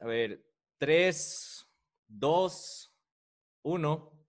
A ver, 3, 2, 1.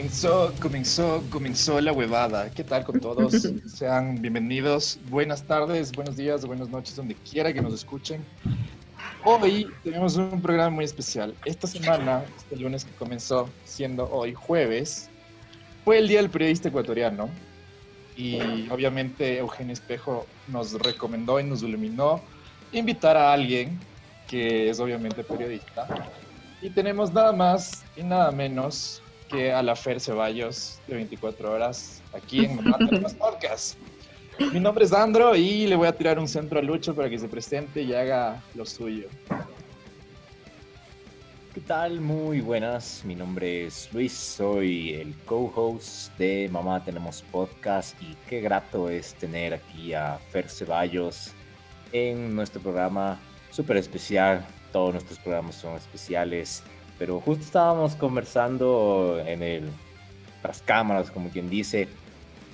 Comenzó, comenzó, comenzó la huevada. ¿Qué tal con todos? Sean bienvenidos. Buenas tardes, buenos días, buenas noches, donde quiera que nos escuchen. Hoy tenemos un programa muy especial. Esta semana, este lunes que comenzó, siendo hoy jueves, fue el Día del Periodista Ecuatoriano. Y obviamente Eugenio Espejo nos recomendó y nos iluminó invitar a alguien que es obviamente periodista. Y tenemos nada más y nada menos que a la Fer Ceballos de 24 horas aquí en Mamá Tenemos Podcast. Mi nombre es Andro y le voy a tirar un centro a Lucho para que se presente y haga lo suyo. ¿Qué tal? Muy buenas. Mi nombre es Luis, soy el co-host de Mamá Tenemos Podcast y qué grato es tener aquí a Fer Ceballos en nuestro programa súper especial. Todos nuestros programas son especiales pero justo estábamos conversando en las cámaras, como quien dice,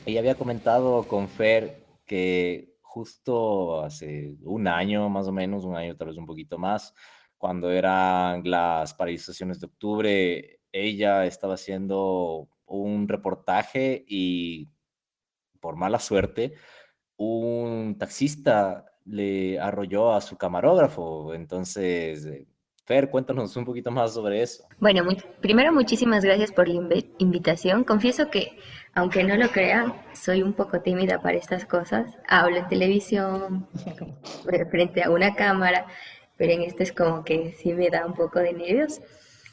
ella había comentado con Fer que justo hace un año más o menos, un año tal vez un poquito más, cuando eran las paralizaciones de octubre, ella estaba haciendo un reportaje y por mala suerte, un taxista le arrolló a su camarógrafo. Entonces, Fer, cuéntanos un poquito más sobre eso. Bueno, primero muchísimas gracias por la invitación. Confieso que, aunque no lo crean, soy un poco tímida para estas cosas. Hablo en televisión, frente a una cámara, pero en este es como que sí me da un poco de nervios.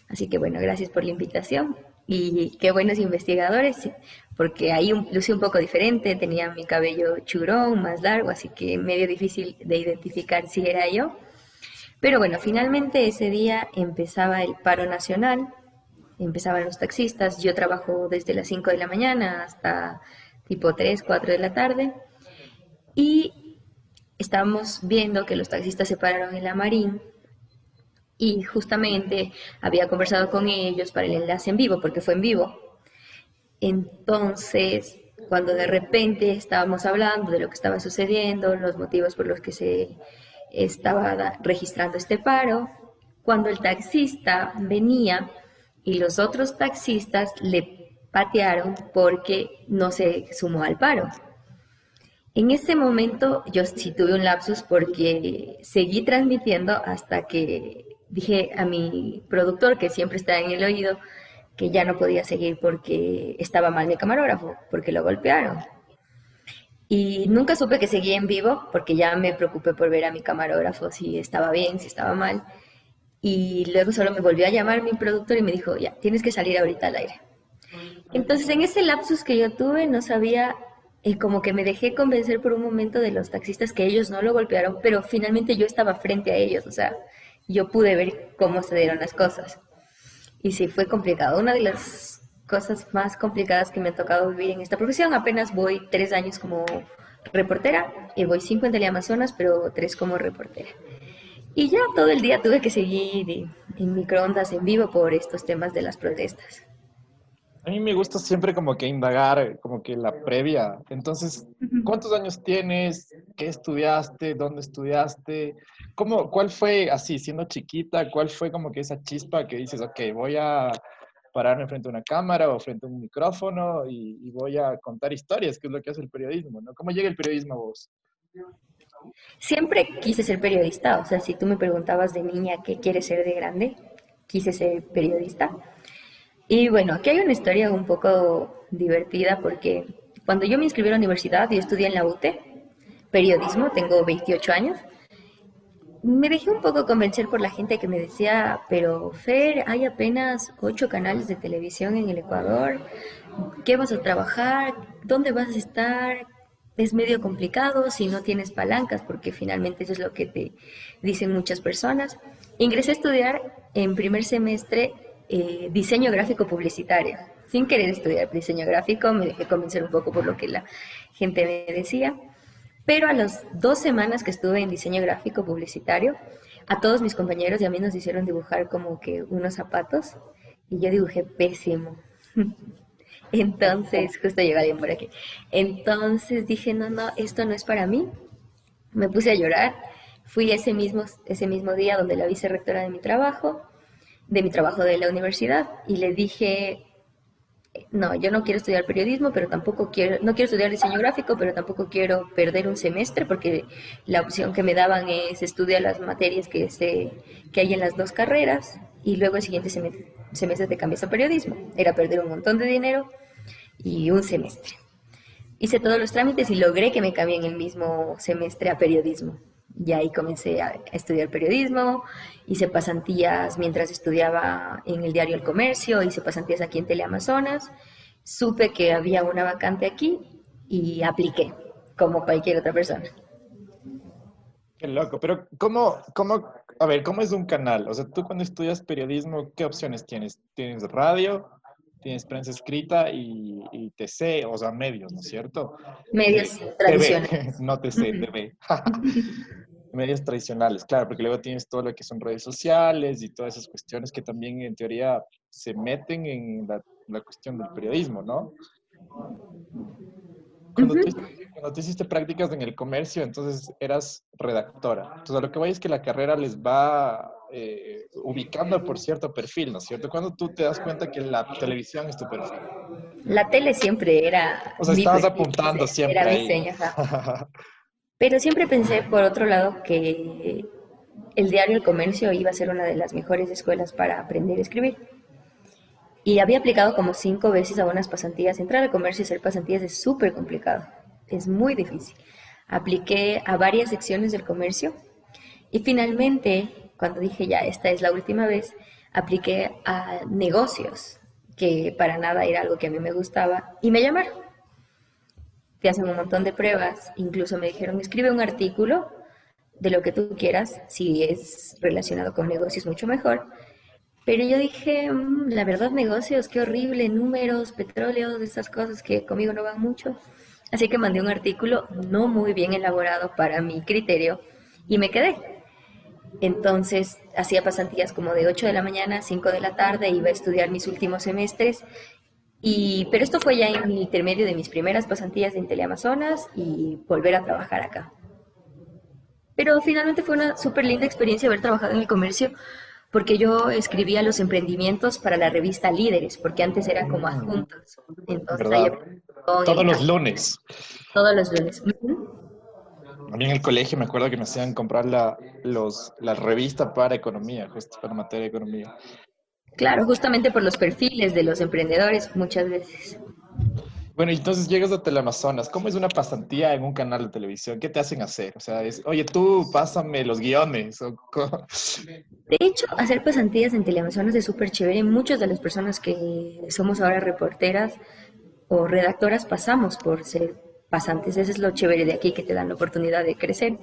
Así que bueno, gracias por la invitación. Y qué buenos investigadores, porque ahí un, lucí un poco diferente, tenía mi cabello churón, más largo, así que medio difícil de identificar si era yo. Pero bueno, finalmente ese día empezaba el paro nacional, empezaban los taxistas, yo trabajo desde las 5 de la mañana hasta tipo 3, 4 de la tarde y estábamos viendo que los taxistas se pararon en la Marín y justamente había conversado con ellos para el enlace en vivo, porque fue en vivo. Entonces, cuando de repente estábamos hablando de lo que estaba sucediendo, los motivos por los que se estaba registrando este paro, cuando el taxista venía y los otros taxistas le patearon porque no se sumó al paro. En ese momento yo sí tuve un lapsus porque seguí transmitiendo hasta que dije a mi productor, que siempre está en el oído, que ya no podía seguir porque estaba mal mi camarógrafo, porque lo golpearon. Y nunca supe que seguía en vivo porque ya me preocupé por ver a mi camarógrafo si estaba bien, si estaba mal. Y luego solo me volvió a llamar mi productor y me dijo, ya, tienes que salir ahorita al aire. Entonces en ese lapsus que yo tuve no sabía, eh, como que me dejé convencer por un momento de los taxistas que ellos no lo golpearon, pero finalmente yo estaba frente a ellos, o sea, yo pude ver cómo se dieron las cosas. Y sí, fue complicado. Una de las cosas más complicadas que me ha tocado vivir en esta profesión. Apenas voy tres años como reportera y voy cinco en Teleamazonas, pero tres como reportera. Y ya todo el día tuve que seguir en microondas en vivo por estos temas de las protestas. A mí me gusta siempre como que indagar, como que la previa. Entonces, ¿cuántos años tienes? ¿Qué estudiaste? ¿Dónde estudiaste? ¿Cómo, ¿Cuál fue, así, siendo chiquita, cuál fue como que esa chispa que dices, ok, voy a pararme frente a una cámara o frente a un micrófono y, voy a contar historias, que es lo que hace el periodismo, ¿no? ¿Cómo llega el periodismo a vos? Siempre quise ser periodista, o sea, si tú me preguntabas de niña qué quieres ser de grande, quise ser periodista. Y bueno, aquí hay una historia un poco divertida porque cuando yo me inscribí a la universidad, y estudié en la UTE, periodismo, tengo 28 años, me dejé un poco convencer por la gente que me decía, pero Fer, hay apenas ocho canales de televisión en el Ecuador, ¿qué vas a trabajar? ¿Dónde vas a estar? es medio complicado si no tienes palancas, porque finalmente eso es lo que te dicen muchas personas. Ingresé a estudiar en primer semestre eh, diseño gráfico publicitario. Sin querer estudiar diseño gráfico, me dejé convencer un poco por lo que la gente me decía. Pero a las dos semanas que estuve en diseño gráfico publicitario, a todos mis compañeros y a mí nos hicieron dibujar como que unos zapatos y yo dibujé pésimo. Entonces, justo llega alguien por aquí. Entonces dije, no, no, esto no es para mí. Me puse a llorar. Fui ese mismo, ese mismo día donde la vicerrectora de mi trabajo, de mi trabajo de la universidad, y le dije, no, yo no quiero estudiar periodismo, pero tampoco quiero, no quiero estudiar diseño gráfico, pero tampoco quiero perder un semestre, porque la opción que me daban es estudiar las materias que, se, que hay en las dos carreras, y luego el siguiente semestre, semestre te cambias a periodismo. Era perder un montón de dinero y un semestre. Hice todos los trámites y logré que me cambien el mismo semestre a periodismo. Y ahí comencé a estudiar periodismo, hice pasantías mientras estudiaba en el diario El Comercio, hice pasantías aquí en Teleamazonas, supe que había una vacante aquí y apliqué, como cualquier otra persona. Qué loco, pero ¿cómo, cómo, a ver, cómo es un canal? O sea, tú cuando estudias periodismo, ¿qué opciones tienes? ¿Tienes radio? Tienes prensa escrita y, y, TC, o sea, medios, ¿no es cierto? Medios tradicionales. no TC, TV. medios tradicionales, claro, porque luego tienes todo lo que son redes sociales y todas esas cuestiones que también en teoría se meten en la, la cuestión del periodismo, ¿no? Cuando, tú, cuando, tú, hiciste prácticas en el comercio, entonces eras redactora. Entonces, lo que voy es que la carrera les va eh, ubicando por cierto perfil, ¿no es cierto? Cuando tú te das cuenta que la televisión es tu perfil. La tele siempre era. O sea, estabas apuntando siempre. Era ahí. Pero siempre pensé, por otro lado, que el diario El Comercio iba a ser una de las mejores escuelas para aprender a escribir. Y había aplicado como cinco veces a unas pasantías. Entrar al comercio y hacer pasantías es súper complicado. Es muy difícil. Apliqué a varias secciones del comercio y finalmente cuando dije ya, esta es la última vez, apliqué a negocios, que para nada era algo que a mí me gustaba, y me llamaron. Te hacen un montón de pruebas, incluso me dijeron, escribe un artículo de lo que tú quieras, si es relacionado con negocios, mucho mejor. Pero yo dije, mm, la verdad, negocios, qué horrible, números, petróleo, esas cosas que conmigo no van mucho. Así que mandé un artículo no muy bien elaborado para mi criterio y me quedé. Entonces hacía pasantías como de 8 de la mañana a 5 de la tarde, iba a estudiar mis últimos semestres. Y, pero esto fue ya en el intermedio de mis primeras pasantías en Teleamazonas y volver a trabajar acá. Pero finalmente fue una súper linda experiencia haber trabajado en el comercio porque yo escribía los emprendimientos para la revista Líderes, porque antes era como adjuntos. Entonces, todos los lunes. Todos los lunes. A mí en el colegio me acuerdo que me hacían comprar la, los, la revista para economía, justo para materia de economía. Claro, justamente por los perfiles de los emprendedores muchas veces. Bueno, entonces llegas a Teleamazonas. ¿Cómo es una pasantía en un canal de televisión? ¿Qué te hacen hacer? O sea, es, oye, tú pásame los guiones. de hecho, hacer pasantías en Teleamazonas es súper chévere. Muchas de las personas que somos ahora reporteras o redactoras pasamos por ser pasantes. Eso es lo chévere de aquí, que te dan la oportunidad de crecer.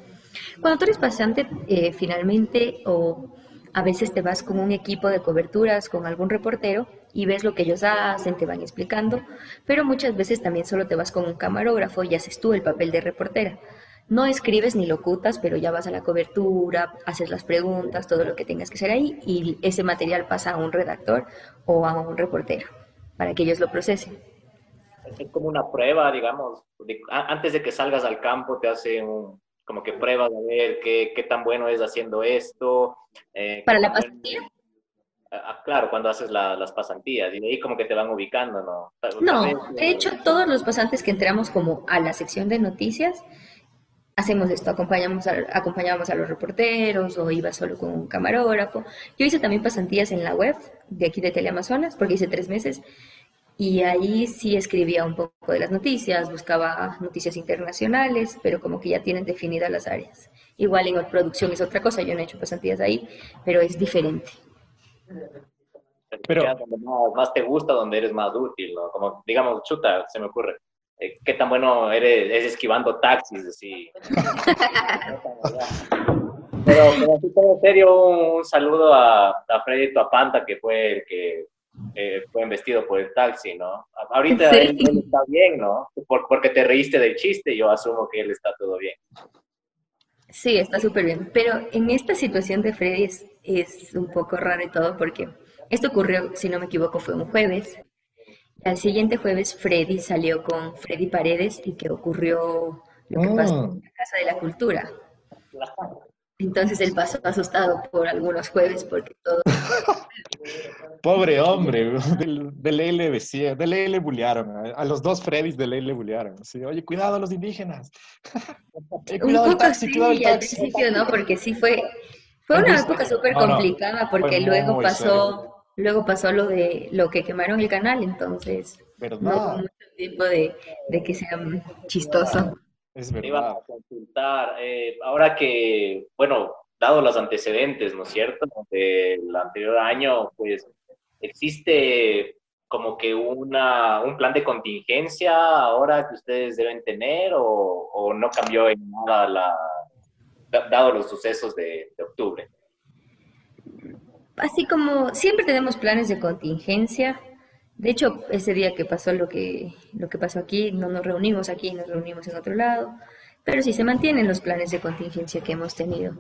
Cuando tú eres pasante, eh, finalmente, o a veces te vas con un equipo de coberturas, con algún reportero, y ves lo que ellos hacen, te van explicando, pero muchas veces también solo te vas con un camarógrafo y haces tú el papel de reportera. No escribes ni locutas, pero ya vas a la cobertura, haces las preguntas, todo lo que tengas que hacer ahí, y ese material pasa a un redactor o a un reportero para que ellos lo procesen es como una prueba, digamos, antes de que salgas al campo te hacen como que pruebas a ver qué, qué tan bueno es haciendo esto. Eh, ¿Para la pasantía? Ah, ah, claro, cuando haces las pasantías y de ahí como que te van ubicando, ¿no? No, de hecho todos los pasantes que entramos como a la sección de noticias, hacemos esto, acompañamos a, acompañamos a los reporteros o iba solo con un camarógrafo. Yo hice también pasantías en la web de aquí de Teleamazonas porque hice tres meses y ahí sí escribía un poco de las noticias, buscaba noticias internacionales, pero como que ya tienen definidas las áreas. Igual en producción es otra cosa, yo no he hecho pasantías ahí, pero es diferente. Pero más, más te gusta, donde eres más útil, ¿no? Como, digamos, chuta, se me ocurre. eh, qué tan bueno eres es esquivando taxis, así. pero, pero así todo en serio, un, saludo a, a Freddy Tuapanta, que fue el que eh, fue investido por el taxi, ¿no? Ahorita él, está bien, ¿no? porque te reíste del chiste, yo asumo que él está todo bien. Sí, está súper bien. Pero en esta situación de Freddy es, es, un poco raro y todo porque esto ocurrió, si no me equivoco, fue un jueves. Al siguiente jueves Freddy salió con Freddy Paredes y que ocurrió lo que pasó en la Casa de la Cultura. Entonces él pasó asustado por algunos jueves porque todo... Pobre hombre, de, ley le decía, de ley le bullearon, a, los dos Freddys de ley le bullearon. Oye, cuidado a los indígenas. Cuidado Un poco taxi, sí, cuidado al principio no, porque sí fue, fue una época súper complicada porque luego pasó, luego pasó lo de lo que quemaron el canal, entonces ¿verdad? no hubo mucho tiempo de, de que sea chistoso. Es verdad. Iba a consultar, eh, ahora que, bueno, dado los antecedentes, ¿no es cierto? Del anterior año, pues existe como que una, un plan de contingencia ahora que ustedes deben tener o, no cambió en nada la, dado los sucesos de, de, octubre? Así como siempre tenemos planes de contingencia. De hecho, ese día que pasó lo que, lo que pasó aquí, no nos reunimos aquí, nos reunimos en otro lado. Pero sí se mantienen los planes de contingencia que hemos tenido.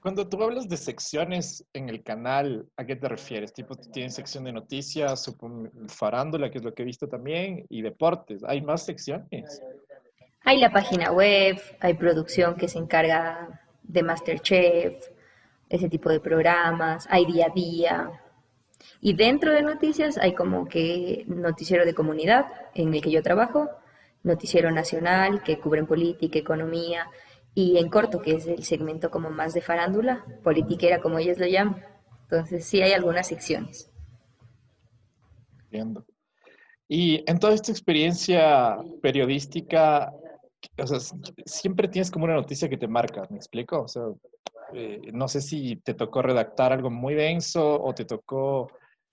Cuando tú hablas de secciones en el canal, ¿a qué te refieres? Tipo, tienes sección de noticias, farándula, que es lo que he visto también, y deportes. ¿Hay más secciones? Hay la página web, hay producción que se encarga de Masterchef, ese tipo de programas, hay día a día. Y dentro de noticias hay como que noticiero de comunidad en el que yo trabajo, noticiero nacional que cubren política, economía, y en corto, que es el segmento como más de farándula, politiquera como ellos lo llaman. Entonces sí hay algunas secciones. Entiendo. Y en toda esta experiencia periodística, o sea, siempre tienes como una noticia que te marca, ¿me explico? Eh, no sé si te tocó redactar algo muy denso o te tocó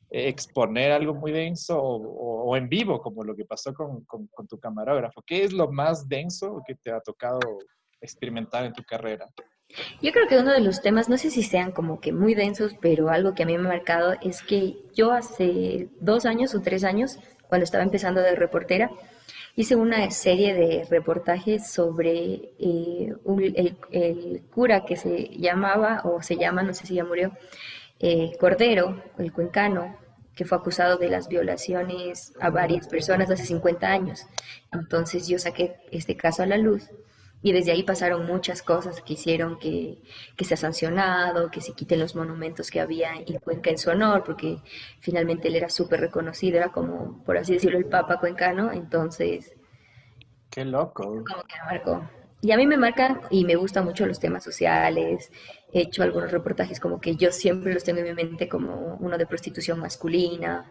exponer algo muy denso o, en vivo, como lo que pasó con, tu camarógrafo? ¿Qué es lo más denso que te ha tocado experimentar en tu carrera? Yo creo que uno de los temas, no sé si sean como que muy densos, pero algo que a mí me ha marcado es que yo hace dos años o tres años, cuando estaba empezando de reportera, hice una serie de reportajes sobre eh, el, el, cura que se llamaba, o se llama, no sé si ya murió, eh, Cordero, el cuencano, que fue acusado de las violaciones a varias personas hace 50 años. Entonces yo saqué este caso a la luz y desde ahí pasaron muchas cosas que hicieron que, que se ha sancionado, que se quiten los monumentos que había en Cuenca en su honor, porque finalmente él era súper reconocido, era como, por así decirlo, el Papa cuencano, entonces... Qué loco. Como que me marcó. Y a mí me marcan y me gustan mucho los temas sociales, he hecho algunos reportajes como que yo siempre los tengo en mi mente como uno de prostitución masculina,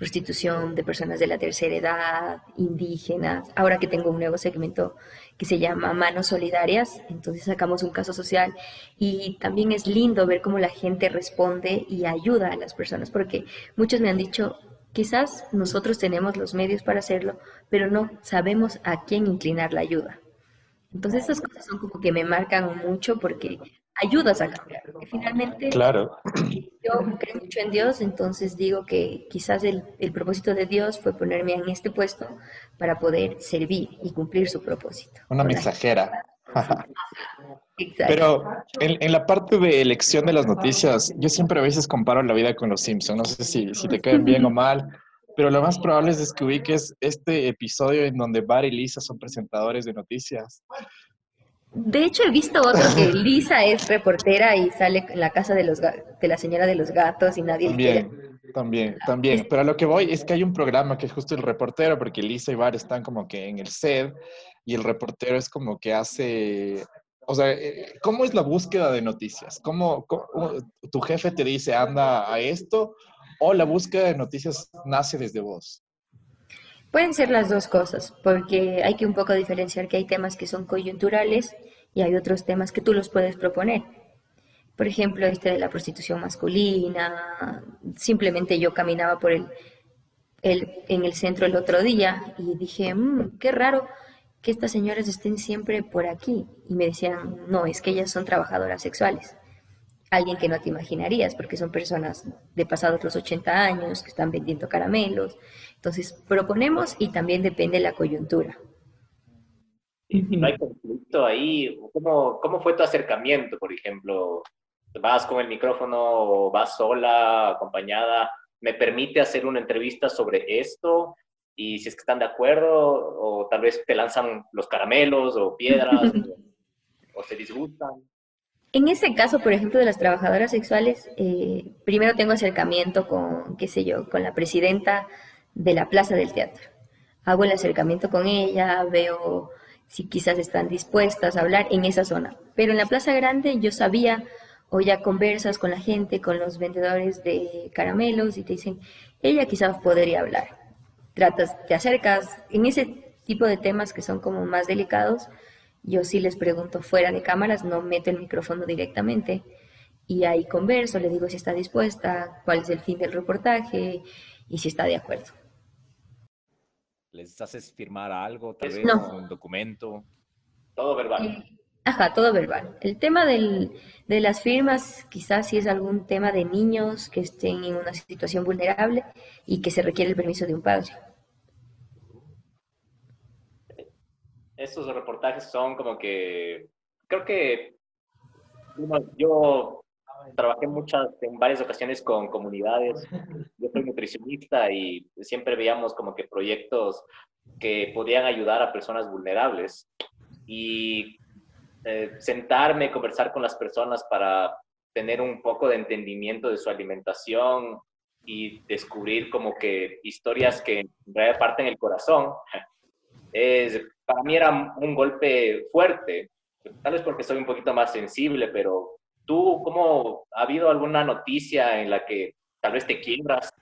prostitución de personas de la tercera edad, indígenas. Ahora que tengo un nuevo segmento que se llama Manos Solidarias, entonces sacamos un caso social y también es lindo ver cómo la gente responde y ayuda a las personas, porque muchos me han dicho, quizás nosotros tenemos los medios para hacerlo, pero no sabemos a quién inclinar la ayuda. Entonces esas cosas son como que me marcan mucho porque ayudas a cambiar. Porque finalmente claro. yo creo mucho en Dios, entonces digo que quizás el, el, propósito de Dios fue ponerme en este puesto para poder servir y cumplir su propósito. Una mensajera. Pero en, en, la parte de elección de las noticias, yo siempre a veces comparo la vida con los Simpsons. No sé si, si te caen bien o mal, pero lo más probable es que ubiques este episodio en donde Bar y Lisa son presentadores de noticias. De hecho, he visto otro que Lisa es reportera y sale en la casa de, los, de la señora de los gatos y nadie también, quiere. También, también. Pero a lo que voy es que hay un programa que es justo el reportero, porque Lisa y Bar están como que en el set y el reportero es como que hace... O sea, eh, ¿cómo es la búsqueda de noticias? ¿Cómo, cómo tu jefe te dice, anda a esto? ¿O la búsqueda de noticias nace desde vos? Pueden ser las dos cosas, porque hay que un poco diferenciar que hay temas que son coyunturales y hay otros temas que tú los puedes proponer. Por ejemplo, este de la prostitución masculina, simplemente yo caminaba por el, el, en el centro el otro día y dije, mmm, qué raro que estas señoras estén siempre por aquí. Y me decían, no, es que ellas son trabajadoras sexuales. Alguien que no te imaginarías, porque son personas de pasados los 80 años, que están vendiendo caramelos. Entonces, proponemos y también depende de la coyuntura. ¿Y no hay conflicto ahí? ¿Cómo, ¿Cómo fue tu acercamiento, por ejemplo? ¿Vas con el micrófono o vas sola, acompañada? ¿Me permite hacer una entrevista sobre esto? y si es que están de acuerdo o tal vez te lanzan los caramelos o piedras o, se disgustan. En ese caso, por ejemplo, de las trabajadoras sexuales, eh, primero tengo acercamiento con, qué sé yo, con la presidenta de la Plaza del Teatro. Hago el acercamiento con ella, veo si quizás están dispuestas a hablar en esa zona. Pero en la Plaza Grande yo sabía, o ya conversas con la gente, con los vendedores de caramelos y te dicen, ella quizás podría hablar tratas, te acercas, en ese tipo de temas que son como más delicados, yo sí les pregunto fuera de cámaras, no meto el micrófono directamente y ahí converso, le digo si está dispuesta, cuál es el fin del reportaje y si está de acuerdo. ¿Les haces firmar algo, tal vez un documento? Todo verbal. Ajá, todo verbal. El tema del, de las firmas quizás si es algún tema de niños que estén en una situación vulnerable y que se requiere el permiso de un padre. estos reportajes son como que, creo que yo trabajé muchas, en varias ocasiones con comunidades, yo soy nutricionista y siempre veíamos como que proyectos que podían ayudar a personas vulnerables. Y eh, sentarme, conversar con las personas para tener un poco de entendimiento de su alimentación y descubrir como que historias que en realidad parten el corazón, es para mí era un golpe fuerte, tal vez porque soy un poquito más sensible, pero tú, ¿cómo ha habido alguna noticia en la que tal vez te quiebras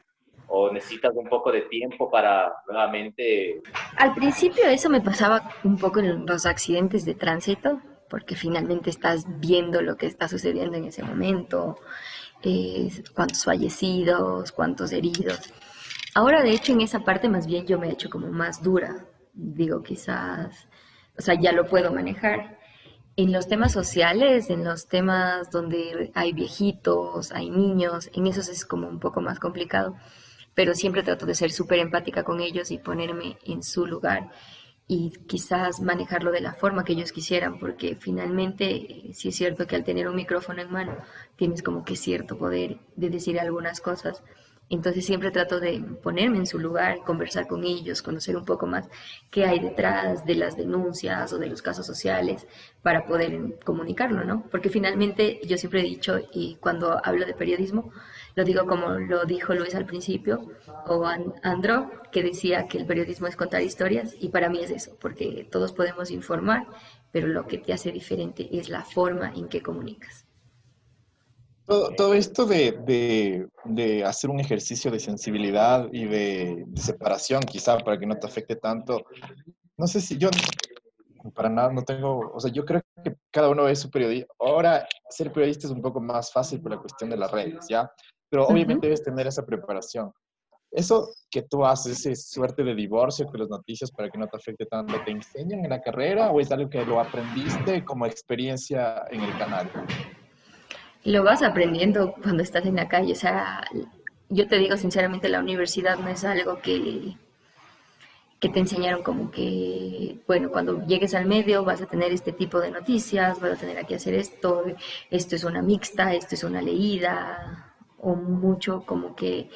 o necesitas un poco de tiempo para nuevamente... Al principio eso me pasaba un poco en los accidentes de tránsito, porque finalmente estás viendo lo que está sucediendo en ese momento, cuántos fallecidos, cuántos heridos. Ahora, de hecho, en esa parte más bien yo me he hecho como más dura, digo, quizás, o sea, ya lo puedo manejar. En los temas sociales, en los temas donde hay viejitos, hay niños, en esos es como un poco más complicado, pero siempre trato de ser súper empática con ellos y ponerme en su lugar y quizás manejarlo de la forma que ellos quisieran, porque finalmente sí es cierto que al tener un micrófono en mano tienes como que cierto poder de decir algunas cosas entonces siempre trato de ponerme en su lugar, conversar con ellos, conocer un poco más qué hay detrás de las denuncias o de los casos sociales para poder comunicarlo, ¿no? Porque finalmente yo siempre he dicho, y cuando hablo de periodismo, lo digo como lo dijo Luis al principio, o Andro, que decía que el periodismo es contar historias, y para mí es eso, porque todos podemos informar, pero lo que te hace diferente es la forma en que comunicas. Todo, esto de, de, hacer un ejercicio de sensibilidad y de, separación, quizá, para que no te afecte tanto, no sé si yo, para nada, no tengo, o sea, yo creo que cada uno es su periodista. Ahora, ser periodista es un poco más fácil por la cuestión de las redes, ¿ya? Pero obviamente debes tener esa preparación. Eso que tú haces, ese suerte de divorcio con las noticias para que no te afecte tanto, ¿te enseñan en la carrera o es algo que lo aprendiste como experiencia en el canal? Lo vas aprendiendo cuando estás en la calle. O sea, yo te digo sinceramente, la universidad no es algo que, que te enseñaron como que, bueno, cuando llegues al medio vas a tener este tipo de noticias, vas a tener que hacer esto, esto es una mixta, esto es una leída, o mucho como que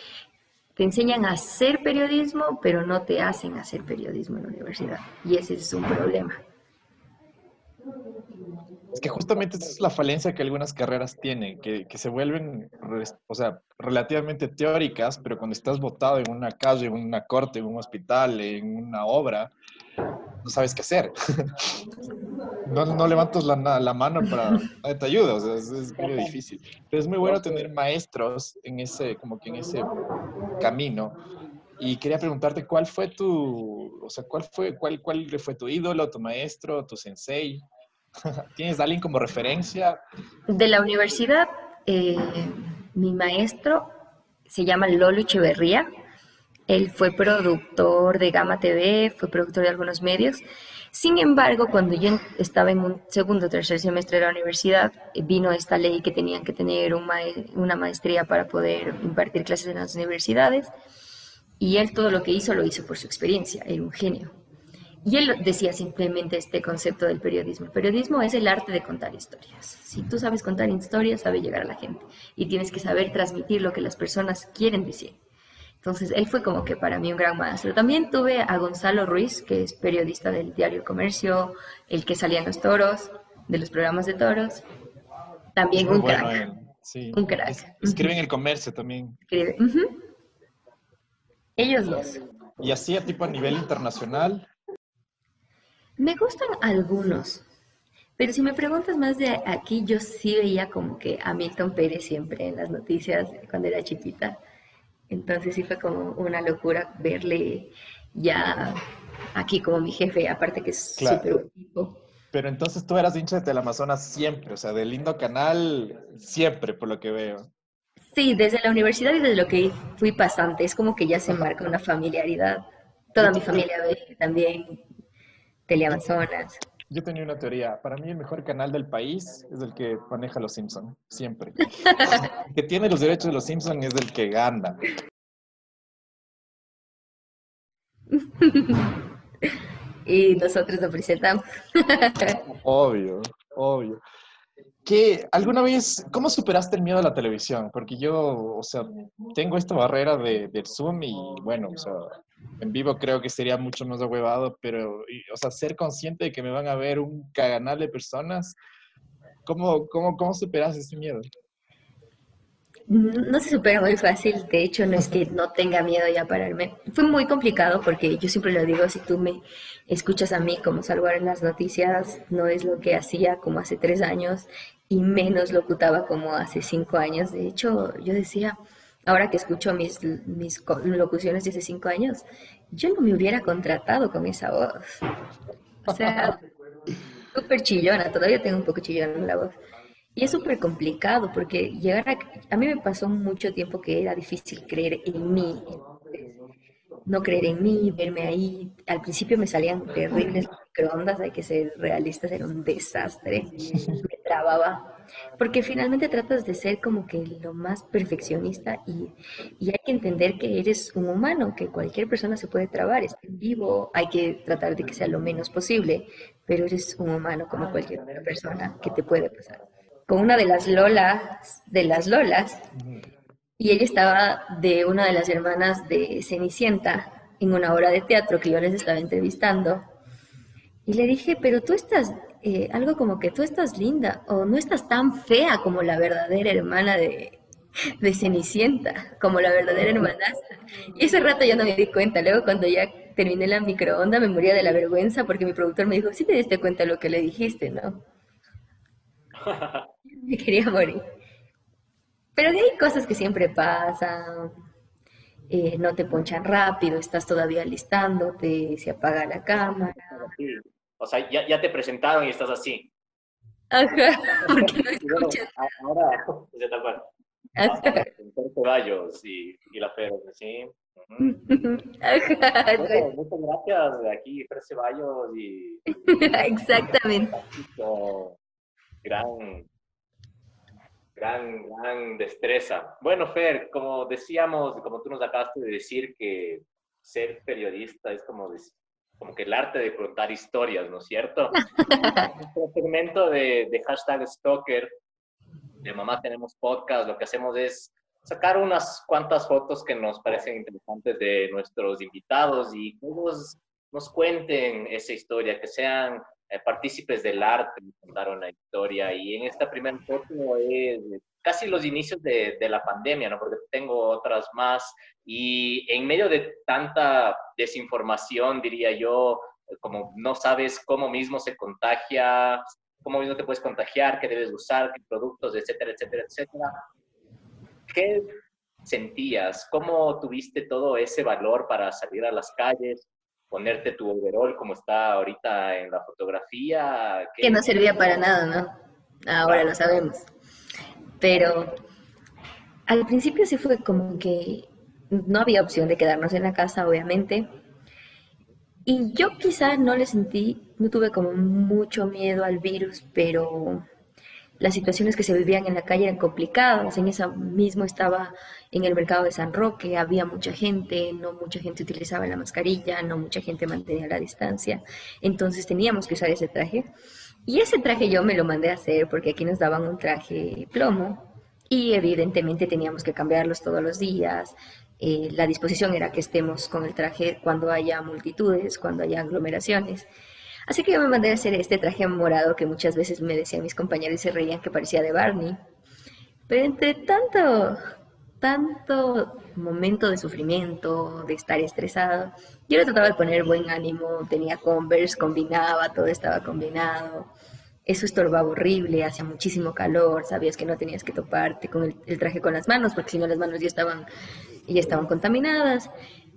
te enseñan a hacer periodismo, pero no te hacen hacer periodismo en la universidad. Y ese es un problema. Es que justamente esa es la falencia que algunas carreras tienen, que, se vuelven, o sea, relativamente teóricas, pero cuando estás votado en una calle, en una corte, en un hospital, en una obra, no sabes qué hacer. no, no, levantas la, la, mano para que te ayuda, o sea, es, muy difícil. Pero es muy bueno tener maestros en ese, como que en ese camino. Y quería preguntarte cuál fue tu, o sea, cuál fue, cuál, cuál fue tu ídolo, tu maestro, tu sensei. ¿Tienes alguien como referencia? De la universidad, eh, mi maestro se llama Lolo Echeverría. Él fue productor de Gama TV, fue productor de algunos medios. Sin embargo, cuando yo estaba en un segundo o tercer semestre de la universidad, vino esta ley que tenían que tener una maestría para poder impartir clases en las universidades. Y él todo lo que hizo lo hizo por su experiencia, era un genio. Y él decía simplemente este concepto del periodismo. El periodismo es el arte de contar historias. Si tú sabes contar historias, sabes llegar a la gente. Y tienes que saber transmitir lo que las personas quieren decir. Entonces, él fue como que para mí un gran maestro. También tuve a Gonzalo Ruiz, que es periodista del diario Comercio, el que salía en los toros, de los programas de toros. También un crack. Un crack. escribe en el comercio también. Escribe. Ellos dos. ¿Y así a tipo a nivel internacional? Me gustan algunos, pero si me preguntas más de aquí, yo sí veía como que a Milton Pérez siempre en las noticias cuando era chiquita. Entonces sí fue como una locura verle ya aquí como mi jefe, aparte que es súper tipo. Pero entonces tú eras hincha de Teleamazonas siempre, o sea, del lindo canal siempre, por lo que veo. Sí, desde la universidad y desde lo que fui pasante, es como que ya se marca una familiaridad. Toda mi familia ve también Teleamazonas. Yo tenía una teoría. Para mí el mejor canal del país es el que maneja los Simpsons, siempre. el que tiene los derechos de los Simpsons es el que gana. y nosotros lo presentamos. obvio, obvio. ¿Qué, alguna vez, cómo superaste el miedo a la televisión? Porque yo, o sea, tengo esta barrera de, del Zoom y bueno, o sea, en vivo creo que sería mucho más ahuevado, pero, o sea, ser consciente de que me van a ver un canal de personas, ¿cómo, cómo, cómo superas ese miedo? No se supera muy fácil, de hecho no es que no tenga miedo ya pararme. Fue muy complicado porque yo siempre lo digo, si tú me escuchas a mí como salvar en las noticias, no es lo que hacía como hace tres años y menos locutaba como hace cinco años. De hecho, yo decía, ahora que escucho mis, mis locuciones de hace cinco años, yo no me hubiera contratado con esa voz. O sea, súper chillona, todavía tengo un poco chillona la voz. Y es súper complicado porque llegar a... A mí me pasó mucho tiempo que era difícil creer en mí, no creer en mí, verme ahí. Al principio me salían terribles microondas, hay que ser realistas, era un desastre. Me trababa. Porque finalmente tratas de ser como que lo más perfeccionista y, y, hay que entender que eres un humano, que cualquier persona se puede trabar, está en vivo, hay que tratar de que sea lo menos posible, pero eres un humano como cualquier otra persona que te puede pasar con una de las Lolas, de las Lolas, y ella estaba de una de las hermanas de Cenicienta en una obra de teatro que yo les estaba entrevistando. Y le dije, pero tú estás, eh, algo como que tú estás linda, o no estás tan fea como la verdadera hermana de, de Cenicienta, como la verdadera hermanastra. Y ese rato yo no me di cuenta. Luego cuando ya terminé la microonda me moría de la vergüenza porque mi productor me dijo, sí te diste cuenta de lo que le dijiste, ¿no? me quería morir. Pero hay cosas que siempre pasan. Eh, no te ponchan rápido, estás todavía listándote, se apaga la cámara. O sea, ya, ya te presentaron y estás así. Ajá, porque no escuchas. Ahora, ya tal cual. Ajá. Caballos y, y la Feroz, ¿sí? Ajá. muchas gracias, aquí Fer Ceballos y... Exactamente. Gran, gran, gran destreza. Bueno, Fer, como decíamos, como tú nos acabaste de decir que ser periodista es como, como que el arte de contar historias, ¿no es cierto? este segmento de, de hashtag Stalker, de Mamá Tenemos Podcast, lo que hacemos es sacar unas cuantas fotos que nos parecen interesantes de nuestros invitados y que ellos nos cuenten esa historia, que sean eh, partícipes del arte, contaron la historia. Y en esta primera foto es casi los inicios de, de, la pandemia, ¿no? Porque tengo otras más. Y en medio de tanta desinformación, diría yo, como no sabes cómo mismo se contagia, cómo mismo te puedes contagiar, qué debes usar, qué productos, etcétera, etcétera, etcétera. ¿Qué sentías? ¿Cómo tuviste todo ese valor para salir a las calles? ponerte tu overall como está ahorita en la fotografía. Que no servía para nada, ¿no? Ahora lo sabemos. Pero al principio sí fue como que no había opción de quedarnos en la casa, obviamente. Y yo quizás no le sentí, no tuve como mucho miedo al virus, pero las situaciones que se vivían en la calle eran complicadas. En esa mismo estaba en el mercado de San Roque, había mucha gente, no mucha gente utilizaba la mascarilla, no mucha gente mantenía la distancia. Entonces teníamos que usar ese traje. Y ese traje yo me lo mandé a hacer porque aquí nos daban un traje plomo y evidentemente teníamos que cambiarlos todos los días. Eh, la disposición era que estemos con el traje cuando haya multitudes, cuando haya aglomeraciones. Así que yo me mandé a hacer este traje morado que muchas veces me decían mis compañeros y se reían que parecía de Barney. Pero entre tanto, tanto momento de sufrimiento, de estar estresado, yo le trataba de poner buen ánimo, tenía Converse, combinaba, todo estaba combinado. Eso estorbaba horrible, hacía muchísimo calor, sabías que no tenías que toparte con el, traje con las manos, porque si no las manos ya estaban, ya estaban contaminadas,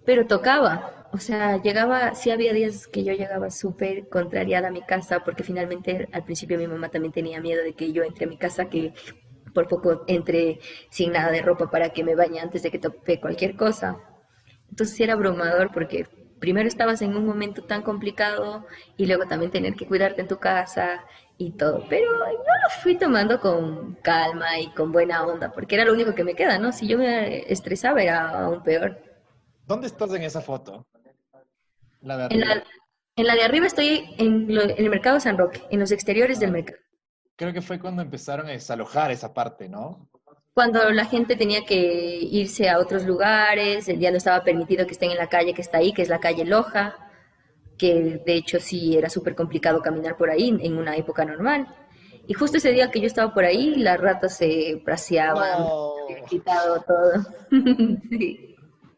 pero tocaba, o sea, llegaba, sí había días que yo llegaba súper contrariada a mi casa, porque finalmente al principio mi mamá también tenía miedo de que yo entre a mi casa, que por poco entre sin nada de ropa para que me bañe antes de que tope cualquier cosa. Entonces era abrumador porque primero estabas en un momento tan complicado y luego también tener que cuidarte en tu casa y todo. Pero yo lo fui tomando con calma y con buena onda, porque era lo único que me queda, ¿no? Si yo me estresaba era aún peor. ¿Dónde estás en esa foto? En la, de arriba estoy en, el mercado San Roque, en los exteriores del mercado. Creo que fue cuando empezaron a desalojar esa parte, ¿no? Cuando la gente tenía que irse a otros lugares, ya no estaba permitido que estén en la calle que está ahí, que es la calle Loja, que de hecho sí era súper complicado caminar por ahí en una época normal. Y justo ese día que yo estaba por ahí, las ratas se braceaban, no. quitado todo. sí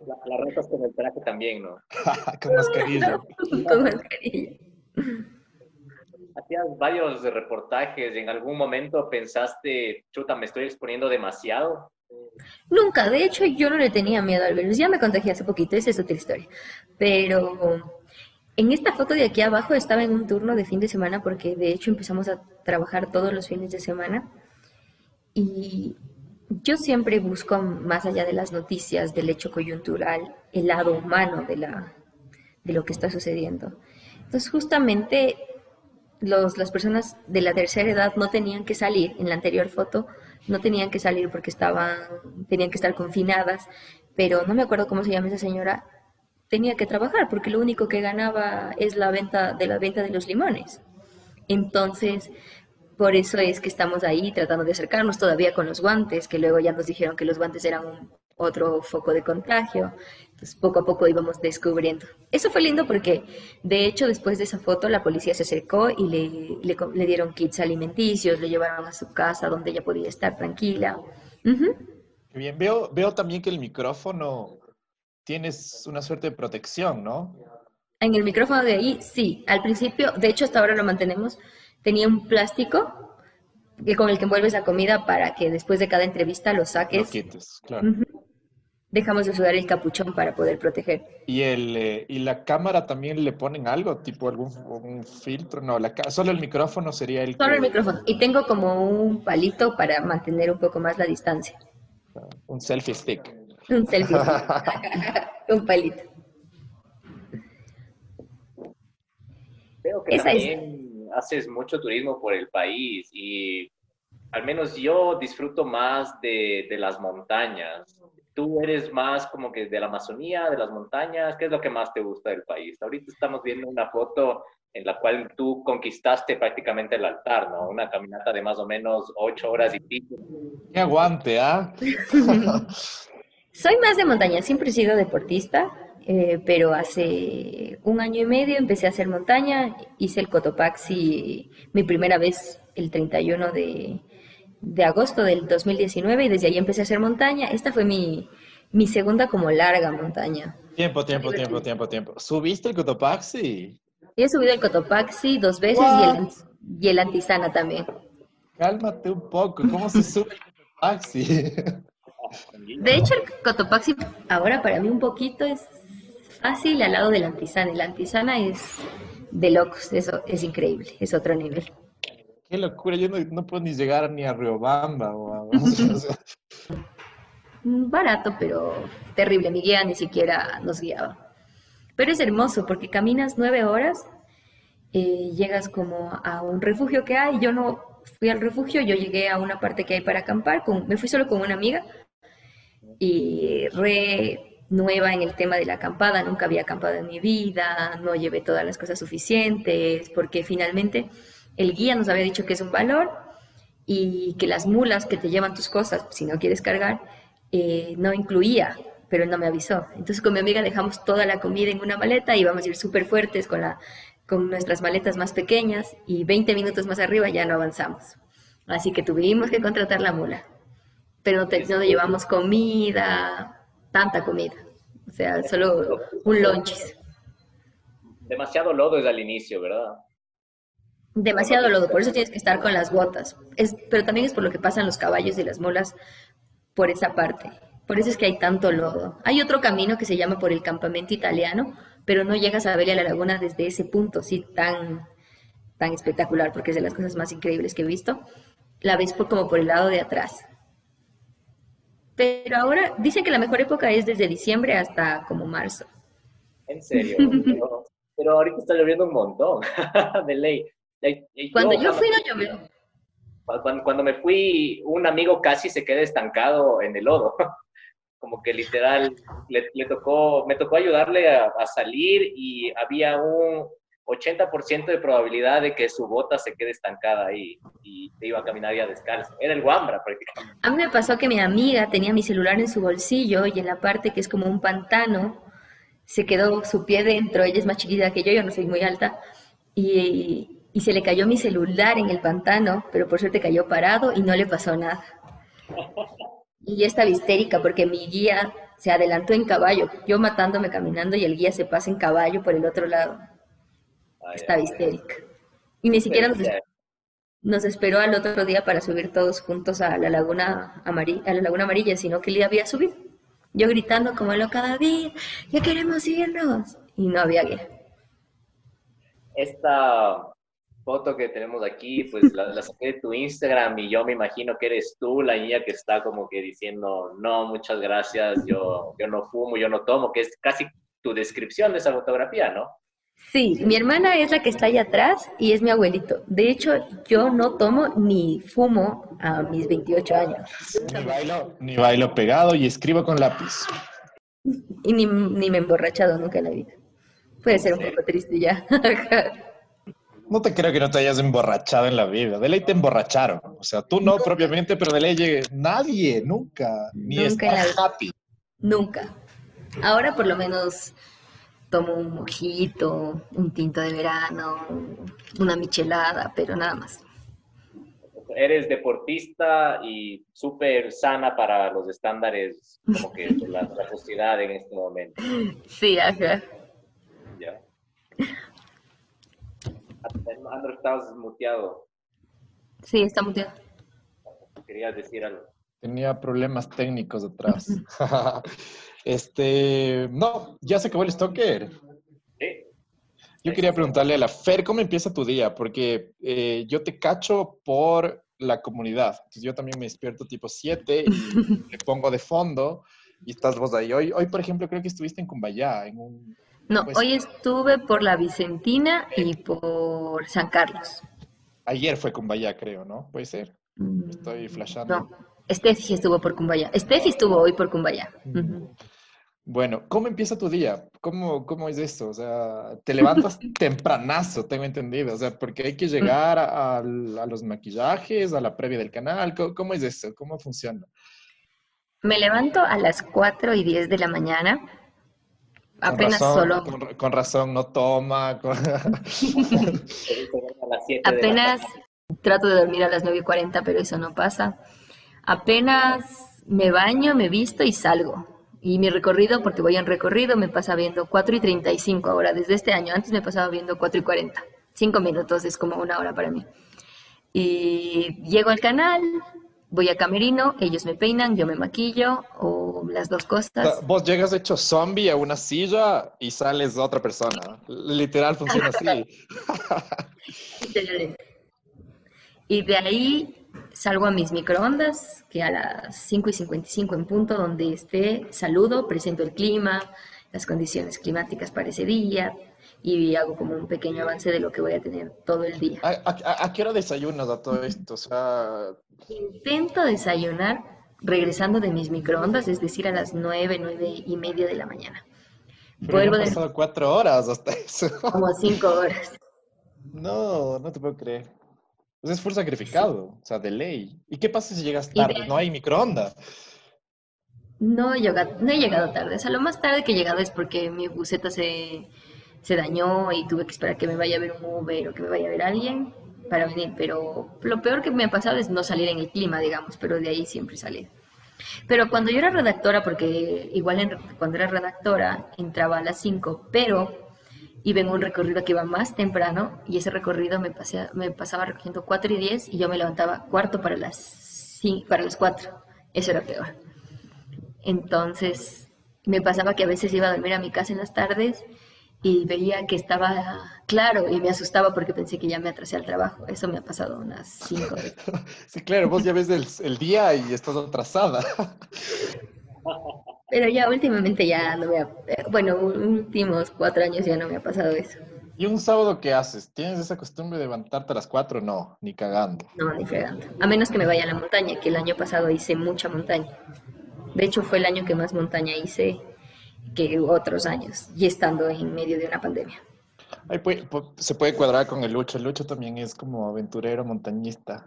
las ratas con el traje también, ¿no? con mascarilla. con mascarilla. Hacías varios reportajes, ¿en algún momento pensaste, chuta, me estoy exponiendo demasiado? Nunca, de hecho yo no le tenía miedo al virus, ya me contagié hace poquito, esa es otra historia. Pero en esta foto de aquí abajo estaba en un turno de fin de semana porque de hecho empezamos a trabajar todos los fines de semana y yo siempre busco, más allá de las noticias, del hecho coyuntural, el lado humano de, la, de lo que está sucediendo. Entonces, justamente los, las personas de la tercera edad no tenían que salir, en la anterior foto, no tenían que salir porque estaban, tenían que estar confinadas, pero no me acuerdo cómo se llama esa señora, tenía que trabajar porque lo único que ganaba es la venta de la venta de los limones. Entonces, por eso es que estamos ahí tratando de acercarnos todavía con los guantes, que luego ya nos dijeron que los guantes eran un, otro foco de contagio. Entonces poco a poco íbamos descubriendo. Eso fue lindo porque de hecho después de esa foto la policía se acercó y le, le, dieron kits alimenticios, le llevaron a su casa donde ella podía estar tranquila. Bien, veo, veo también que el micrófono tienes una suerte de protección, ¿no? En el micrófono de ahí, sí. Al principio, de hecho hasta ahora lo mantenemos tenía un plástico con el que envuelves la comida para que después de cada entrevista lo saques. claro. Dejamos de sudar el capuchón para poder proteger. ¿Y, el, eh, ¿Y la cámara también le ponen algo? ¿Tipo algún filtro? No, la, solo el micrófono sería el... Solo el micrófono. Y tengo como un palito para mantener un poco más la distancia. Un selfie stick. Un selfie stick. un palito. Veo que también haces mucho turismo por el país y al menos yo disfruto más de, de, las montañas. Tú eres más como que de la Amazonía, de las montañas. ¿Qué es lo que más te gusta del país? Ahorita estamos viendo una foto en la cual tú conquistaste prácticamente el altar, ¿no? Una caminata de más o menos ocho horas y pico. ¡Qué aguante, ah! Soy más de montaña, siempre he sido deportista. Eh, pero hace un año y medio empecé a hacer montaña, hice el Cotopaxi mi primera vez el 31 de, de agosto del 2019 y desde ahí empecé a hacer montaña. Esta fue mi, mi segunda como larga montaña. Tiempo, tiempo, tiempo, tiempo, tiempo. ¿Subiste el Cotopaxi? He subido el Cotopaxi dos veces y el, y el Antisana también. Cálmate un poco, ¿cómo se sube el Cotopaxi? De hecho, el Cotopaxi ahora para mí un poquito es fácil al lado de la antisana. Y la antisana es de locos, eso es increíble, es otro nivel. Qué locura, yo no, puedo ni llegar ni a Riobamba. O barato, pero terrible. Mi guía ni siquiera nos guiaba. Pero es hermoso porque caminas nueve horas, eh, llegas como a un refugio que hay. Yo no fui al refugio, yo llegué a una parte que hay para acampar. Con, me fui solo con una amiga y re nueva en el tema de la acampada, nunca había acampado en mi vida, no llevé todas las cosas suficientes, porque finalmente el guía nos había dicho que es un valor y que las mulas que te llevan tus cosas, si no quieres cargar, eh, no incluía, pero él no me avisó. Entonces con mi amiga dejamos toda la comida en una maleta y íbamos a ir súper fuertes con, la, con nuestras maletas más pequeñas y 20 minutos más arriba ya no avanzamos. Así que tuvimos que contratar la mula, pero no, no llevamos comida, tanta comida, o sea, solo un lonchis. Demasiado lodo es al inicio, ¿verdad? Demasiado lodo, por eso tienes que estar con las botas. Es, pero también es por lo que pasan los caballos y las mulas por esa parte. Por eso es que hay tanto lodo. Hay otro camino que se llama por el campamento italiano, pero no llegas a ver a la laguna desde ese punto, sí, tan, tan espectacular, porque es de las cosas más increíbles que he visto. La ves por, como por el lado de atrás. Pero ahora dicen que la mejor época es desde diciembre hasta como marzo. En serio, pero, ahorita está lloviendo un montón, de ley. Cuando yo, fui no llovió. Cuando, me fui, un amigo casi se queda estancado en el lodo. Como que literal le, tocó, me tocó ayudarle a, salir y había un 80% de probabilidad de que su bota se quede estancada ahí y te iba a caminar ya descalzo. Era el guambra prácticamente. A mí me pasó que mi amiga tenía mi celular en su bolsillo y en la parte que es como un pantano se quedó su pie dentro. Ella es más chiquita que yo, yo no soy muy alta. Y, y se le cayó mi celular en el pantano, pero por suerte cayó parado y no le pasó nada. Y yo estaba histérica porque mi guía se adelantó en caballo, yo matándome caminando y el guía se pasa en caballo por el otro lado. estaba histérica. Y ni siquiera nos, esperó al otro día para subir todos juntos a la laguna amarilla, a la laguna amarilla, sino que él había subido. Yo gritando como loca, David, ya queremos irnos. Y no había guía. Esta, foto que tenemos aquí, pues la, saqué de tu Instagram y yo me imagino que eres tú, la niña que está como que diciendo, no, muchas gracias, yo, yo no fumo, yo no tomo, que es casi tu descripción de esa fotografía, ¿no? Sí, mi hermana es la que está ahí atrás y es mi abuelito. De hecho, yo no tomo ni fumo a mis 28 años. Ni bailo, ni bailo pegado y escribo con lápiz. Y ni, ni me he emborrachado nunca en la vida. Puede ser un poco triste ya. No te creo que no te hayas emborrachado en la vida. De ley te emborracharon. O sea, tú no, propiamente, pero de ley nadie, nunca. Ni nunca happy. Nunca. Ahora por lo menos tomo un mojito, un tinto de verano, una michelada, pero nada más. Eres deportista y súper sana para los estándares como que la, la sociedad en este momento. Sí, ajá. Ya. Andro, estabas muteado. Sí, está muteado. Querías decir algo. Tenía problemas técnicos detrás. este, no, ya se acabó el stalker. Sí. Yo quería preguntarle a la Fer, ¿cómo empieza tu día? Porque eh, yo te cacho por la comunidad. Entonces yo también me despierto tipo 7 y le pongo de fondo y estás vos ahí. Hoy, hoy, por ejemplo, creo que estuviste en Cumbayá, en un no, pues hoy estuve por la Vicentina y por San Carlos. Ayer fue Cumbaya, creo, ¿no? Puede ser. Mm, Estoy flashando. No, Steffi estuvo por Cumbaya. Steffi estuvo hoy por Cumbaya. Bueno, ¿cómo empieza tu día? ¿Cómo, ¿Cómo es esto? O sea, te levantas tempranazo, tengo entendido. O sea, porque hay que llegar a, los maquillajes, a la previa del canal. ¿Cómo, ¿Cómo, es esto? ¿Cómo funciona? Me levanto a las 4 y 10 de la mañana Apenas solo. Con, razón, no toma. Apenas trato de dormir a las 9 y 40, pero eso no pasa. Apenas me baño, me visto y salgo. Y mi recorrido, porque voy en recorrido, me pasa viendo 4 y 35 ahora, desde este año. Antes me pasaba viendo 4 y 40. 5 minutos es como una hora para mí. Y llego al canal, voy a camerino, ellos me peinan, yo me maquillo o las dos cosas. Vos llegas hecho zombie a una silla y sales otra persona. Literal funciona así. y de ahí salgo a mis microondas, que a las 5 y 55 en punto, donde esté, saludo, presento el clima, las condiciones climáticas para ese día y hago como un pequeño avance de lo que voy a tener todo el día. ¿A, qué hora desayunas a todo esto? O sea... Intento desayunar regresando de mis microondas, es decir, a las 9, 9 y media de la mañana. Vuelvo han pasado cuatro horas hasta eso. Como cinco horas. No, no te puedo creer. Pues es sacrificado, o sea, de ley. ¿Y qué pasa si llegas tarde? No hay microondas. No he, llegado, no he llegado tarde. O sea, lo más tarde que he llegado es porque mi buseta se, se dañó y tuve que esperar que me vaya a ver un Uber o que me vaya a ver alguien para venir. Pero lo peor que me ha pasado es no salir en el clima, digamos, pero de ahí siempre salí. Pero cuando yo era redactora, porque igual cuando era redactora entraba a las 5, pero iba en un recorrido que iba más temprano y ese recorrido me, me pasaba recogiendo 4 y 10 y yo me levantaba cuarto para las, para las 4. Eso era peor. Entonces me pasaba que a veces iba a dormir a mi casa en las tardes y veía que estaba claro y me asustaba porque pensé que ya me atrasé al trabajo. Eso me ha pasado unas cinco veces. Sí, claro, vos ya ves el, día y estás atrasada. Pero ya últimamente ya no me ha... Bueno, últimos cuatro años ya no me ha pasado eso. ¿Y un sábado qué haces? ¿Tienes esa costumbre de levantarte a las cuatro? No, ni cagando. No, ni fregando. A menos que me vaya a la montaña, que el año pasado hice mucha montaña. De hecho, fue el año que más montaña hice que otros años y estando en medio de una pandemia. se puede cuadrar con el Lucho. El Lucho también es como aventurero, montañista.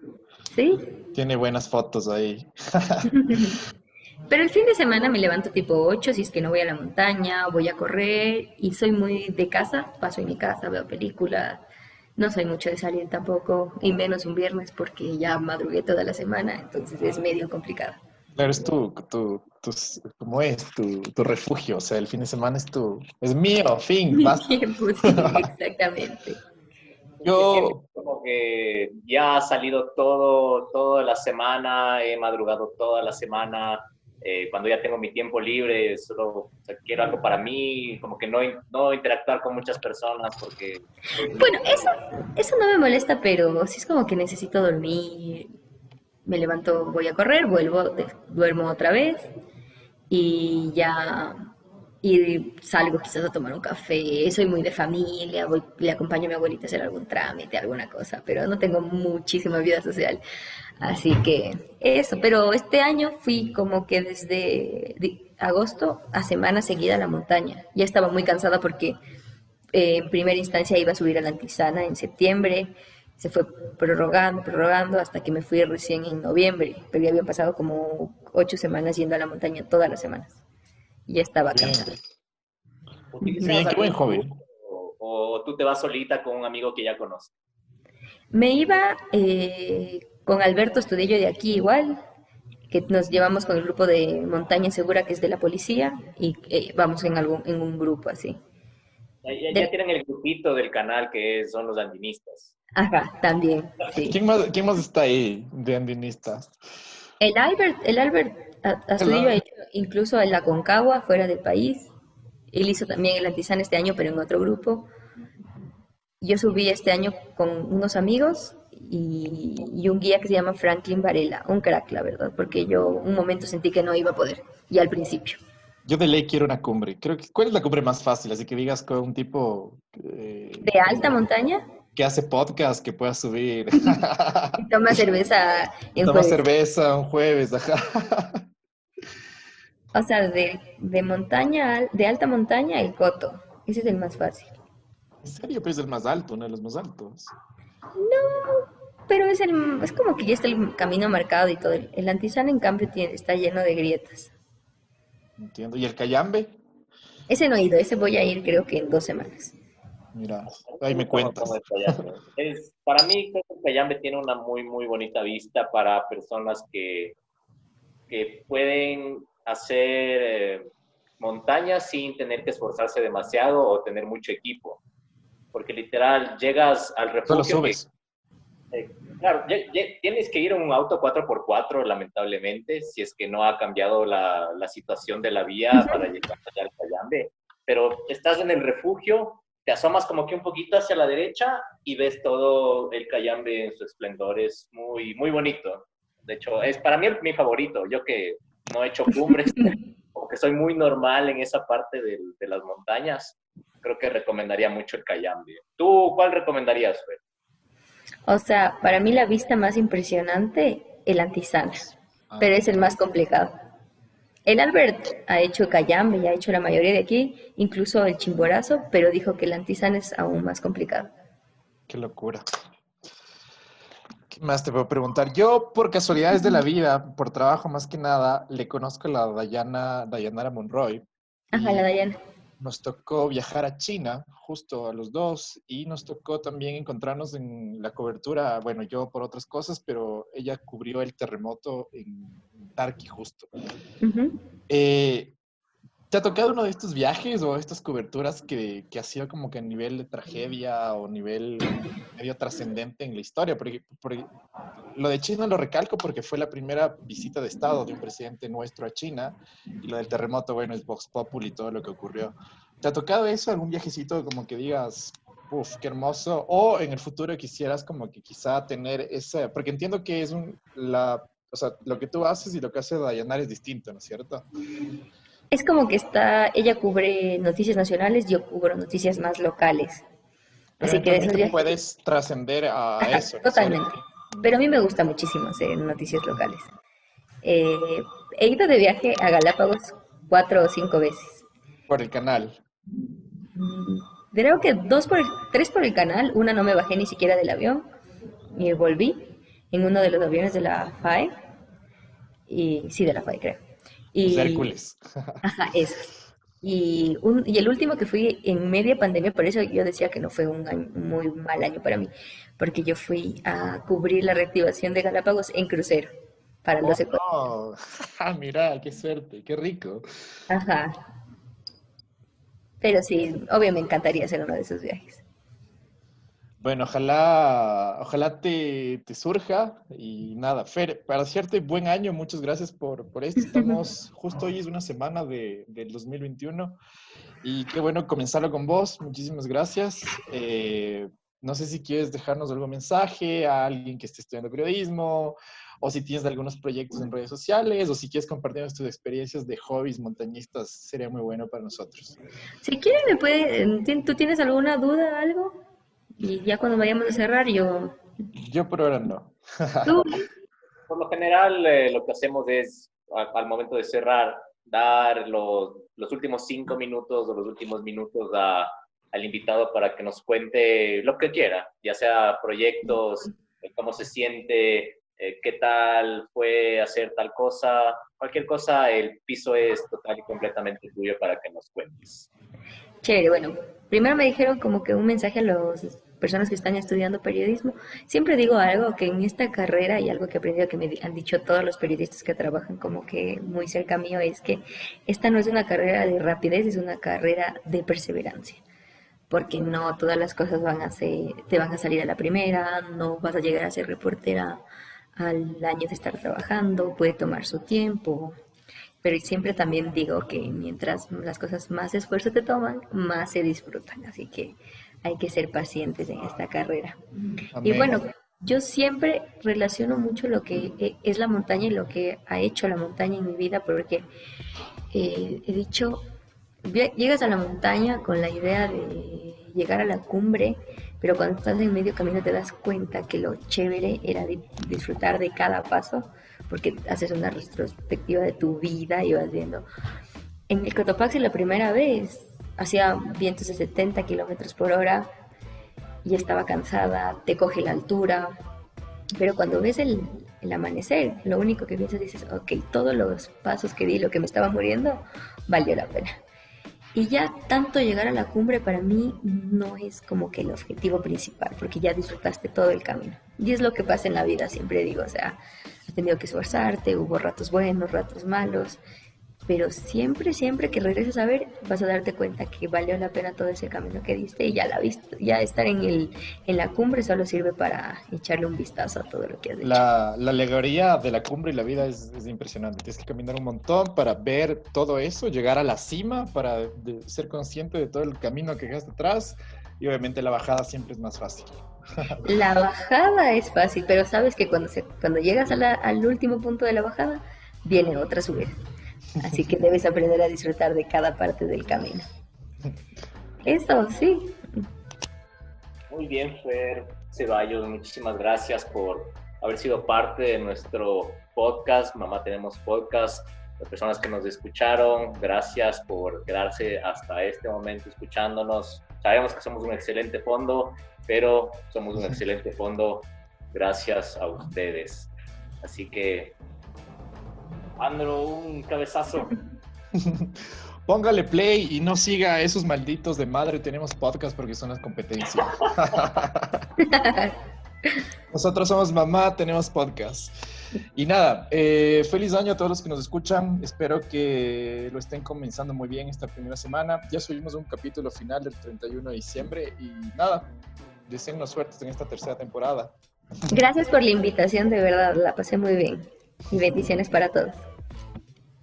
Sí. Tiene buenas fotos ahí. Pero el fin de semana me levanto tipo 8 si es que no voy a la montaña, voy a correr y soy muy de casa, paso en mi casa, veo películas. No soy mucho de salir tampoco, y menos un viernes porque ya madrugué toda la semana, entonces es medio complicado. Claro, es tu, tu, tu ¿cómo es? Tu, tu, refugio, o sea, el fin de semana es tu, es mío, fin, basta. exactamente. Yo como que ya ha salido todo, toda la semana, he madrugado toda la semana, eh, cuando ya tengo mi tiempo libre, solo quiero algo para mí, como que no, no interactuar con muchas personas porque... Bueno, eso, eso no me molesta, pero sí es como que necesito dormir, me levanto, voy a correr, vuelvo, duermo otra vez y ya y salgo quizás a tomar un café, soy muy de familia, voy, le acompaño a mi abuelita a hacer algún trámite, alguna cosa, pero no tengo muchísima vida social. Así que eso, pero este año fui como que desde agosto a semana seguida a la montaña. Ya estaba muy cansada porque eh, en primera instancia iba a subir a la Antisana en septiembre, se fue prorrogando, prorrogando hasta que me fui recién en noviembre, pero ya habían pasado como ocho semanas yendo a la montaña todas las semanas. Y ya estaba cansada. Bien, qué buen joven. O, tú te vas solita con un amigo que ya conoces? Me iba eh, con Alberto Estudillo de aquí igual, que nos llevamos con el grupo de Montaña Segura, que es de la policía, y eh, vamos en, algún, en un grupo así. Ya, tienen el grupito del canal que son los andinistas. Ajá, también. ¿Quién, más, ¿Quién más está ahí de andinistas? El Albert, el Albert Astudillo ha hecho incluso en la Concagua, fuera del país. Él hizo también el Antizan este año, pero en otro grupo. Yo subí este año con unos amigos y, y, un guía que se llama Franklin Varela, un crack, la verdad, porque yo un momento sentí que no iba a poder, y al principio. Yo de ley quiero una cumbre. Creo que, ¿Cuál es la cumbre más fácil? Así que digas con un tipo... Eh, ¿De alta montaña? Que hace podcast, que pueda subir. toma cerveza en Toma cerveza un jueves, ajá. O sea, de, de montaña, de alta montaña, el coto. Ese es el más fácil. ¿En serio? Pero es el más alto, uno de los más altos. No, pero es, el, es como que ya está el camino marcado y todo. El, Antizán, en cambio, tiene, está lleno de grietas. Entiendo. ¿Y el Cayambe? Ese no he ido, ese voy a ir creo que en dos semanas. Mira, ahí me cuentas. Es, para mí, creo que el Cayambe tiene una muy, muy bonita vista para personas que, que pueden hacer eh, montañas sin tener que esforzarse demasiado o tener mucho equipo. Porque literal, llegas al refugio. Solo subes. Eh, claro, tienes que ir en un auto 4x4, lamentablemente, si es que no ha cambiado la, la situación de la vía para llegar allá al Cayambe. Pero estás en el refugio, te asomas como que un poquito hacia la derecha y ves todo el Cayambe en su esplendor. Es muy, muy bonito. De hecho, es para mí mi favorito. Yo que no he hecho cumbres, porque soy muy normal en esa parte de, de las montañas, creo que recomendaría mucho el Cayambe. ¿Tú cuál recomendarías, Fer? O sea, para mí la vista más impresionante, el Antizana, ah. pero es el más complicado. El Albert ha hecho Cayambe y ha hecho la mayoría de aquí, incluso el Chimborazo, pero dijo que el Antizana es aún más complicado. Qué locura. ¿Qué más te puedo preguntar? Yo, por casualidades de la vida, por trabajo más que nada, le conozco a la Dayana, Dayanara Monroy. Ajá, la Dayana nos tocó viajar a China, justo a los dos, y nos tocó también encontrarnos en la cobertura, bueno, yo por otras cosas, pero ella cubrió el terremoto en Tarqui justo. ¿Te ha tocado uno de estos viajes o estas coberturas que, que ha sido como que a nivel de tragedia o nivel medio trascendente en la historia? Porque, lo de China lo recalco porque fue la primera visita de Estado de un presidente nuestro a China y lo del terremoto, bueno, es Vox Populi y todo lo que ocurrió. ¿Te ha tocado eso, algún viajecito como que digas, uff, qué hermoso? O en el futuro quisieras como que quizá tener ese, porque entiendo que es un, la, o sea, lo que tú haces y lo que hace Dayanar es distinto, ¿no es cierto? Es como que está, ella cubre noticias nacionales, yo cubro noticias más locales. Así que puedes trascender a eso. Totalmente. Pero a mí me gusta muchísimo hacer noticias locales. Eh, he ido de viaje a Galápagos cuatro o cinco veces. ¿Por el canal? Mm, creo que dos por tres por el canal. Una no me bajé ni siquiera del avión y volví en uno de los aviones de la FAE. Y sí, de la FAE, creo. Y, Hércules. Ajá, eso. Y, un, y el último que fui en media pandemia, por eso yo decía que no fue un, muy mal año para mí, porque yo fui a cubrir la reactivación de Galápagos en crucero para los oh, oh. Mira, qué suerte, qué rico. Ajá. Pero sí, obvio me encantaría hacer uno de esos viajes. Bueno, ojalá, ojalá te, surja y nada, Fer, para hacerte buen año, muchas gracias por, por esto. Estamos, justo hoy es una semana de, del 2021 y qué bueno comenzarlo con vos. Muchísimas gracias. Eh, no sé si quieres dejarnos algún mensaje a alguien que esté estudiando periodismo o si tienes algunos proyectos en redes sociales o si quieres compartir tus experiencias de hobbies montañistas, sería muy bueno para nosotros. Si quieres, me puede, ¿tú tienes alguna duda, algo? Y ya cuando vayamos a cerrar, yo... Yo por ahora no. Por lo general, eh, lo que hacemos es, al, momento de cerrar, dar los, los, últimos cinco minutos o los últimos minutos a, al invitado para que nos cuente lo que quiera, ya sea proyectos, eh, cómo se siente, eh, qué tal fue hacer tal cosa, cualquier cosa, el piso es total y completamente tuyo para que nos cuentes. Chévere, bueno, primero me dijeron como que un mensaje a las personas que están estudiando periodismo. Siempre digo algo que en esta carrera y algo que he aprendido que me han dicho todos los periodistas que trabajan como que muy cerca mío es que esta no es una carrera de rapidez, es una carrera de perseverancia. Porque no todas las cosas van a ser, te van a salir a la primera, no vas a llegar a ser reportera al año de estar trabajando, puede tomar su tiempo, pero siempre también digo que mientras las cosas más esfuerzo te toman, más se disfrutan. Así que hay que ser pacientes en esta carrera. Y bueno, yo siempre relaciono mucho lo que es la montaña y lo que ha hecho la montaña en mi vida, porque eh, he dicho, llegas a la montaña con la idea de llegar a la cumbre, pero cuando estás en medio camino te das cuenta que lo chévere era disfrutar de cada paso porque haces una retrospectiva de tu vida y vas viendo. En el Cotopaxi la primera vez hacía vientos de 70 kilómetros por hora y estaba cansada, te coge la altura, pero cuando ves el, amanecer, lo único que piensas dices, ok, todos los pasos que di, lo que me estaba muriendo, valió la pena. Y ya tanto llegar a la cumbre para mí no es como que el objetivo principal, porque ya disfrutaste todo el camino. Y es lo que pasa en la vida, siempre digo, o sea, has tenido que esforzarte, hubo ratos buenos, ratos malos, pero siempre, siempre que regreses a ver, vas a darte cuenta que valió la pena todo ese camino que diste y ya la viste, ya estar en, el, en la cumbre solo sirve para echarle un vistazo a todo lo que has hecho. La, la alegoría de la cumbre y la vida es, es, impresionante. Tienes que caminar un montón para ver todo eso, llegar a la cima, para ser consciente de todo el camino que dejaste atrás y obviamente la bajada siempre es más fácil. La bajada es fácil, pero sabes que cuando, se, cuando llegas al último punto de la bajada, viene otra subida. Así que debes aprender a disfrutar de cada parte del camino. Eso, sí. Muy bien, Fer Ceballos, muchísimas gracias por haber sido parte de nuestro podcast. Mamá Tenemos Podcast. Las personas que nos escucharon, gracias por quedarse hasta este momento escuchándonos. Sabemos que somos un excelente fondo, pero somos un excelente fondo gracias a ustedes. Así que, Andro, un cabezazo. Póngale play y no siga a esos malditos de madre. Tenemos podcast porque son las competencias. Nosotros somos mamá, tenemos podcast. Y nada, eh, feliz año a todos los que nos escuchan. Espero que lo estén comenzando muy bien esta primera semana. Ya subimos un capítulo final del 31 de diciembre y nada, deseennos suerte en esta tercera temporada. Gracias por la invitación, de verdad, la pasé muy bien. Y bendiciones para todos.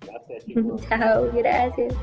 Gracias, chicos. Chao, gracias.